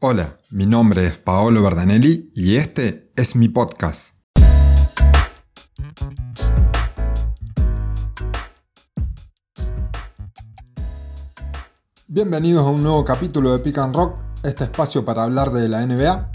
Hola, mi nombre es Paolo Verdanelli y este es mi podcast. Bienvenidos a un nuevo capítulo de Pick and Rock, este espacio para hablar de la NBA.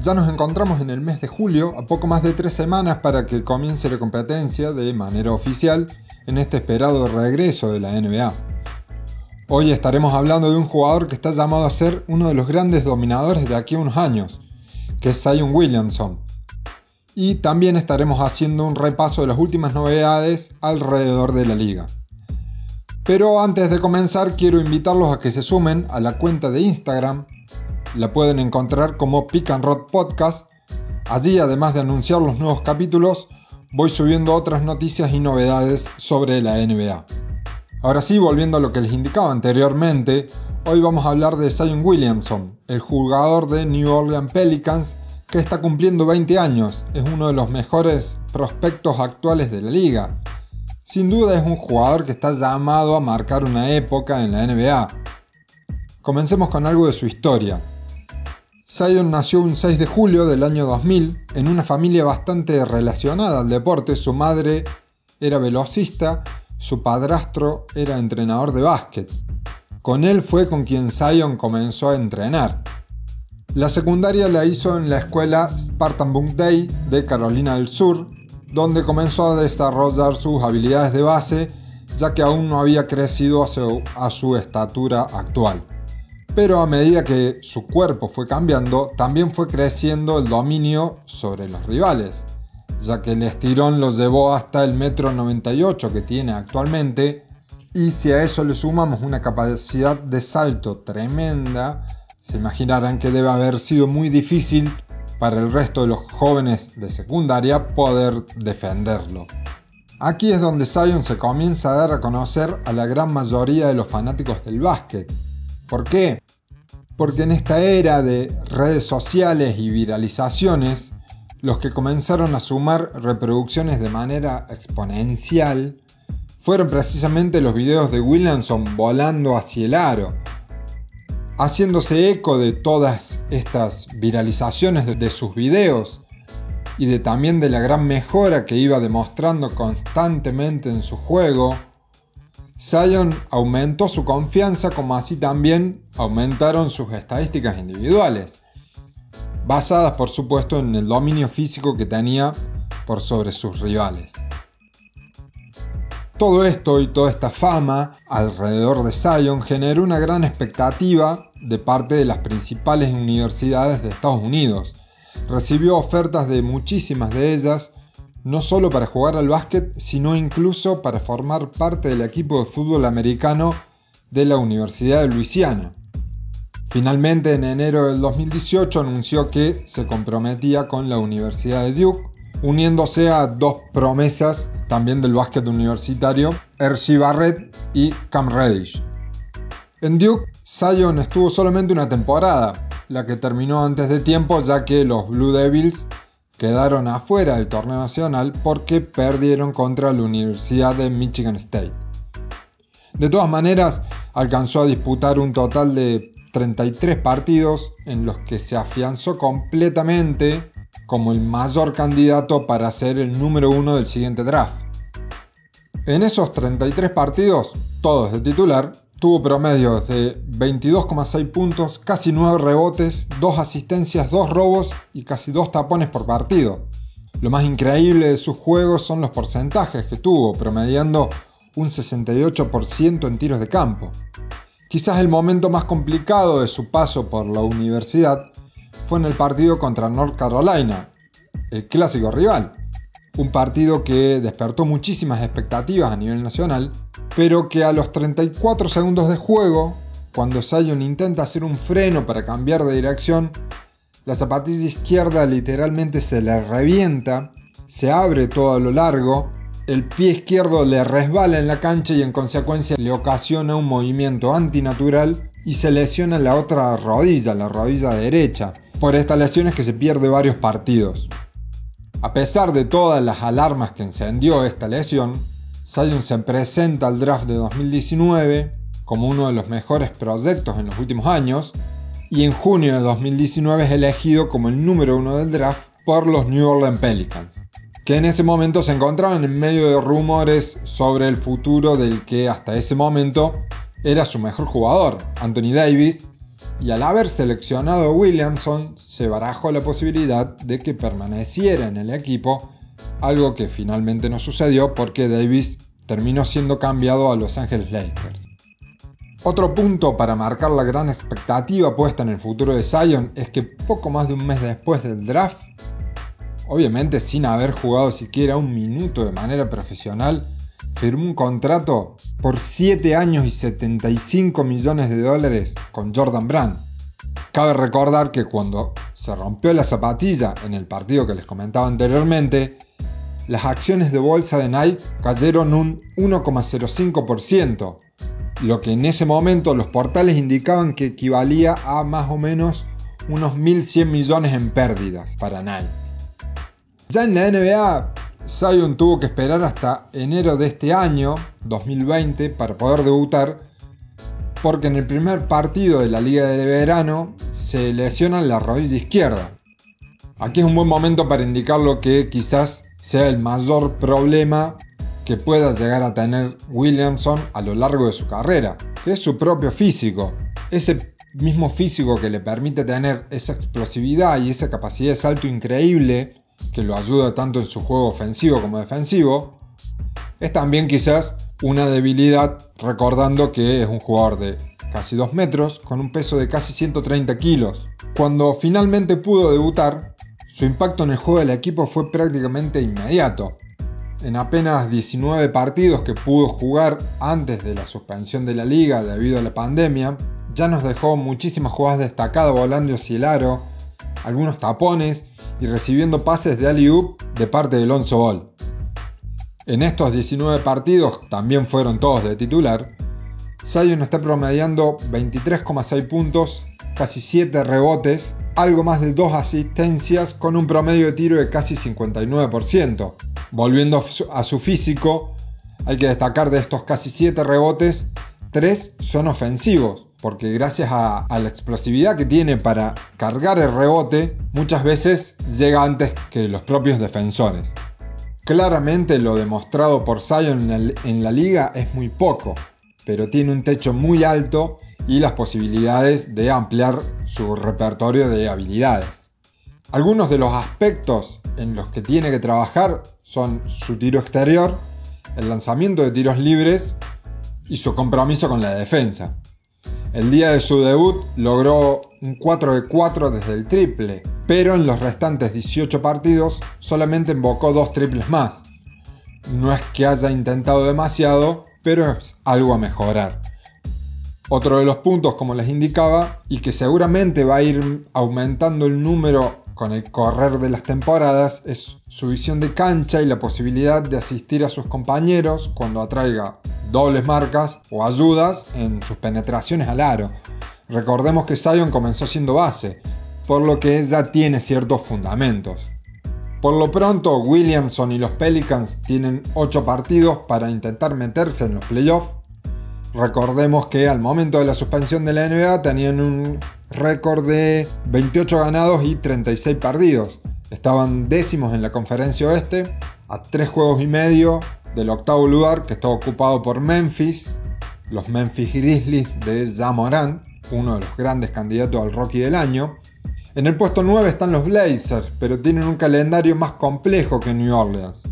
Ya nos encontramos en el mes de julio, a poco más de tres semanas para que comience la competencia de manera oficial en este esperado regreso de la NBA. Hoy estaremos hablando de un jugador que está llamado a ser uno de los grandes dominadores de aquí a unos años, que es Zion Williamson. Y también estaremos haciendo un repaso de las últimas novedades alrededor de la liga. Pero antes de comenzar quiero invitarlos a que se sumen a la cuenta de Instagram. La pueden encontrar como Pick and Rod Podcast. Allí, además de anunciar los nuevos capítulos, voy subiendo otras noticias y novedades sobre la NBA. Ahora sí, volviendo a lo que les indicaba anteriormente, hoy vamos a hablar de Zion Williamson, el jugador de New Orleans Pelicans que está cumpliendo 20 años, es uno de los mejores prospectos actuales de la liga. Sin duda es un jugador que está llamado a marcar una época en la NBA. Comencemos con algo de su historia. Zion nació un 6 de julio del año 2000 en una familia bastante relacionada al deporte. Su madre era velocista su padrastro era entrenador de básquet. Con él fue con quien Zion comenzó a entrenar. La secundaria la hizo en la escuela Spartan Bunk Day de Carolina del Sur, donde comenzó a desarrollar sus habilidades de base, ya que aún no había crecido a su, a su estatura actual. Pero a medida que su cuerpo fue cambiando, también fue creciendo el dominio sobre los rivales ya que el estirón lo llevó hasta el metro 98 que tiene actualmente, y si a eso le sumamos una capacidad de salto tremenda, se imaginarán que debe haber sido muy difícil para el resto de los jóvenes de secundaria poder defenderlo. Aquí es donde Zion se comienza a dar a conocer a la gran mayoría de los fanáticos del básquet. ¿Por qué? Porque en esta era de redes sociales y viralizaciones, los que comenzaron a sumar reproducciones de manera exponencial fueron precisamente los videos de Williamson volando hacia el aro, haciéndose eco de todas estas viralizaciones de, sus videos y de también de la gran mejora que iba demostrando constantemente en su juego, Zion aumentó su confianza como así también aumentaron sus estadísticas individuales basadas por supuesto en el dominio físico que tenía por sobre sus rivales. Todo esto y toda esta fama alrededor de Zion generó una gran expectativa de parte de las principales universidades de Estados Unidos. Recibió ofertas de muchísimas de ellas, no solo para jugar al básquet, sino incluso para formar parte del equipo de fútbol americano de la Universidad de Luisiana. Finalmente, en enero del 2018 anunció que se comprometía con la Universidad de Duke, uniéndose a dos promesas también del básquet universitario, Hershey Barrett y Cam Reddish. En Duke, Zion estuvo solamente una temporada, la que terminó antes de tiempo ya que los Blue Devils quedaron afuera del torneo nacional porque perdieron contra la Universidad de Michigan State. De todas maneras, alcanzó a disputar un total de 33 partidos en los que se afianzó completamente como el mayor candidato para ser el número uno del siguiente draft. En esos 33 partidos, todos de titular, tuvo promedios de 22,6 puntos, casi 9 rebotes, 2 asistencias, 2 robos y casi 2 tapones por partido. Lo más increíble de sus juegos son los porcentajes que tuvo, promediando un 68% en tiros de campo. Quizás el momento más complicado de su paso por la universidad fue en el partido contra North Carolina, el clásico rival. Un partido que despertó muchísimas expectativas a nivel nacional, pero que a los 34 segundos de juego, cuando Zion intenta hacer un freno para cambiar de dirección, la zapatilla izquierda literalmente se le revienta, se abre todo a lo largo el pie izquierdo le resbala en la cancha y en consecuencia le ocasiona un movimiento antinatural y se lesiona la otra rodilla, la rodilla derecha. Por esta lesión es que se pierde varios partidos. A pesar de todas las alarmas que encendió esta lesión, Zion se presenta al draft de 2019 como uno de los mejores proyectos en los últimos años y en junio de 2019 es elegido como el número uno del draft por los New Orleans Pelicans, que en ese momento se encontraban en medio de rumores sobre el futuro del que hasta ese momento era su mejor jugador, Anthony Davis, y al haber seleccionado a Williamson se barajó la posibilidad de que permaneciera en el equipo, algo que finalmente no sucedió porque Davis terminó siendo cambiado a Los Angeles Lakers. Otro punto para marcar la gran expectativa puesta en el futuro de Zion es que poco más de un mes después del draft, obviamente sin haber jugado siquiera un minuto de manera profesional, firmó un contrato por 7 años y 75 millones de dólares con Jordan Brand. Cabe recordar que cuando se rompió la zapatilla en el partido que les comentaba anteriormente, las acciones de bolsa de Nike cayeron un 1,05%, lo que en ese momento los portales indicaban que equivalía a más o menos unos 1.100 millones en pérdidas para Nike. Ya en la NBA, Zion tuvo que esperar hasta enero de este año, 2020, para poder debutar, porque en el primer partido de la liga de verano se lesiona la rodilla izquierda. Aquí es un buen momento para indicar lo que quizás sea el mayor problema que pueda llegar a tener Williamson a lo largo de su carrera, que es su propio físico. Ese mismo físico que le permite tener esa explosividad y esa capacidad de salto increíble que lo ayuda tanto en su juego ofensivo como defensivo, es también quizás una debilidad recordando que es un jugador de casi 2 metros con un peso de casi 130 kilos. Cuando finalmente pudo debutar, su impacto en el juego del equipo fue prácticamente inmediato en apenas 19 partidos que pudo jugar antes de la suspensión de la liga debido a la pandemia, ya nos dejó muchísimas jugadas destacadas volando hacia el aro, algunos tapones y recibiendo pases de alley de parte de Alonso Ball. En estos 19 partidos, también fueron todos de titular, Zion está promediando 23,6 puntos, casi 7 rebotes, algo más de 2 asistencias con un promedio de tiro de casi 59%. Volviendo a su físico, hay que destacar de estos casi 7 rebotes, 3 son ofensivos, porque gracias a, la explosividad que tiene para cargar el rebote, muchas veces llega antes que los propios defensores. Claramente lo demostrado por Zion en la liga es muy poco, pero tiene un techo muy alto y las posibilidades de ampliar su repertorio de habilidades. Algunos de los aspectos en los que tiene que trabajar son su tiro exterior, el lanzamiento de tiros libres y su compromiso con la defensa. El día de su debut logró un 4 de 4 desde el triple, pero en los restantes 18 partidos solamente invocó dos triples más. No es que haya intentado demasiado, pero es algo a mejorar. Otro de los puntos, como les indicaba, y que seguramente va a ir aumentando el número con el correr de las temporadas, es su visión de cancha y la posibilidad de asistir a sus compañeros cuando atraiga dobles marcas o ayudas en sus penetraciones al aro. Recordemos que Zion comenzó siendo base, por lo que ya tiene ciertos fundamentos. Por lo pronto, Williamson y los Pelicans tienen 8 partidos para intentar meterse en los playoffs Recordemos que al momento de la suspensión de la NBA tenían un récord de 28 ganados y 36 perdidos. Estaban décimos en la conferencia oeste, a 3 juegos y medio del octavo lugar que estaba ocupado por Memphis, los Memphis Grizzlies de Jamoran, uno de los grandes candidatos al Rocky del año. En el puesto 9 están los Blazers, pero tienen un calendario más complejo que New Orleans.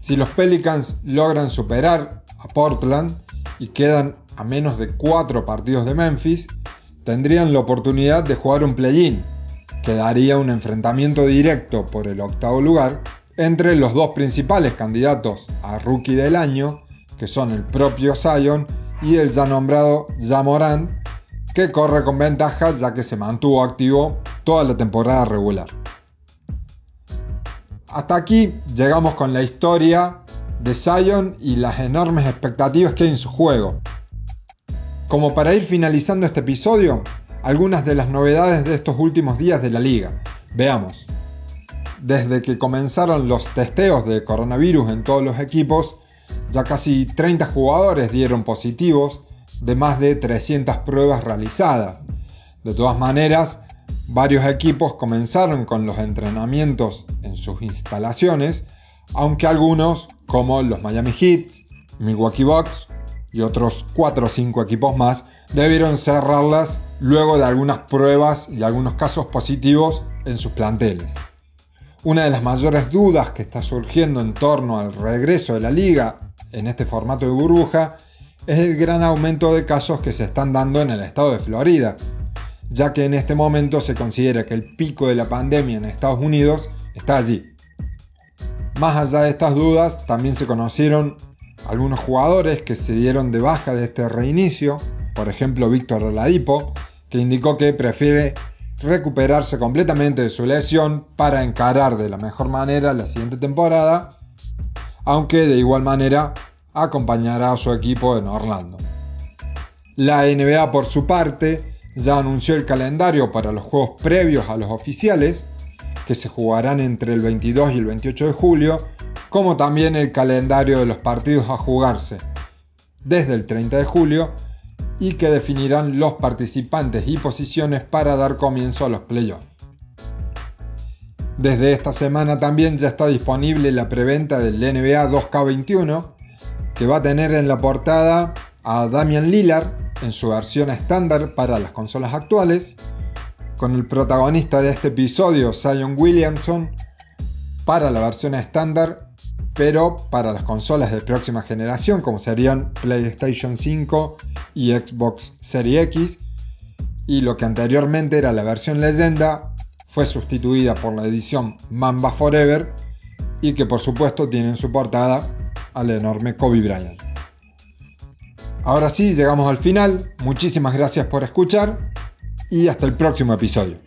Si los Pelicans logran superar a Portland y quedan a menos de 4 partidos de Memphis, tendrían la oportunidad de jugar un play-in, que daría un enfrentamiento directo por el octavo lugar entre los dos principales candidatos a rookie del año, que son el propio Zion y el ya nombrado Jamoran, que corre con ventaja ya que se mantuvo activo toda la temporada regular. Hasta aquí llegamos con la historia de Zion y las enormes expectativas que hay en su juego. Como para ir finalizando este episodio, algunas de las novedades de estos últimos días de la liga. Veamos. Desde que comenzaron los testeos de coronavirus en todos los equipos, ya casi 30 jugadores dieron positivos de más de 300 pruebas realizadas. De todas maneras, varios equipos comenzaron con los entrenamientos en sus instalaciones, aunque algunos, como los Miami Heat, Milwaukee Bucks y otros 4 o 5 equipos más, debieron cerrarlas luego de algunas pruebas y algunos casos positivos en sus planteles. Una de las mayores dudas que está surgiendo en torno al regreso de la liga en este formato de burbuja es el gran aumento de casos que se están dando en el estado de Florida, ya que en este momento se considera que el pico de la pandemia en Estados Unidos está allí. Más allá de estas dudas, también se conocieron algunos jugadores que se dieron de baja de este reinicio, por ejemplo Víctor Oladipo, que indicó que prefiere recuperarse completamente de su lesión para encarar de la mejor manera la siguiente temporada, aunque de igual manera acompañará a su equipo en Orlando. La NBA por su parte ya anunció el calendario para los juegos previos a los oficiales, que se jugarán entre el 22 y el 28 de julio, como también el calendario de los partidos a jugarse desde el 30 de julio y que definirán los participantes y posiciones para dar comienzo a los playoffs. Desde esta semana también ya está disponible la preventa del NBA 2K21, que va a tener en la portada a Damian Lillard en su versión estándar para las consolas actuales, con el protagonista de este episodio, Zion Williamson, para la versión estándar, pero para las consolas de próxima generación, como serían PlayStation 5 y Xbox Series X, y lo que anteriormente era la versión leyenda fue sustituida por la edición Mamba Forever y que por supuesto tiene en su portada al enorme Kobe Bryant. Ahora sí, llegamos al final. Muchísimas gracias por escuchar y hasta el próximo episodio.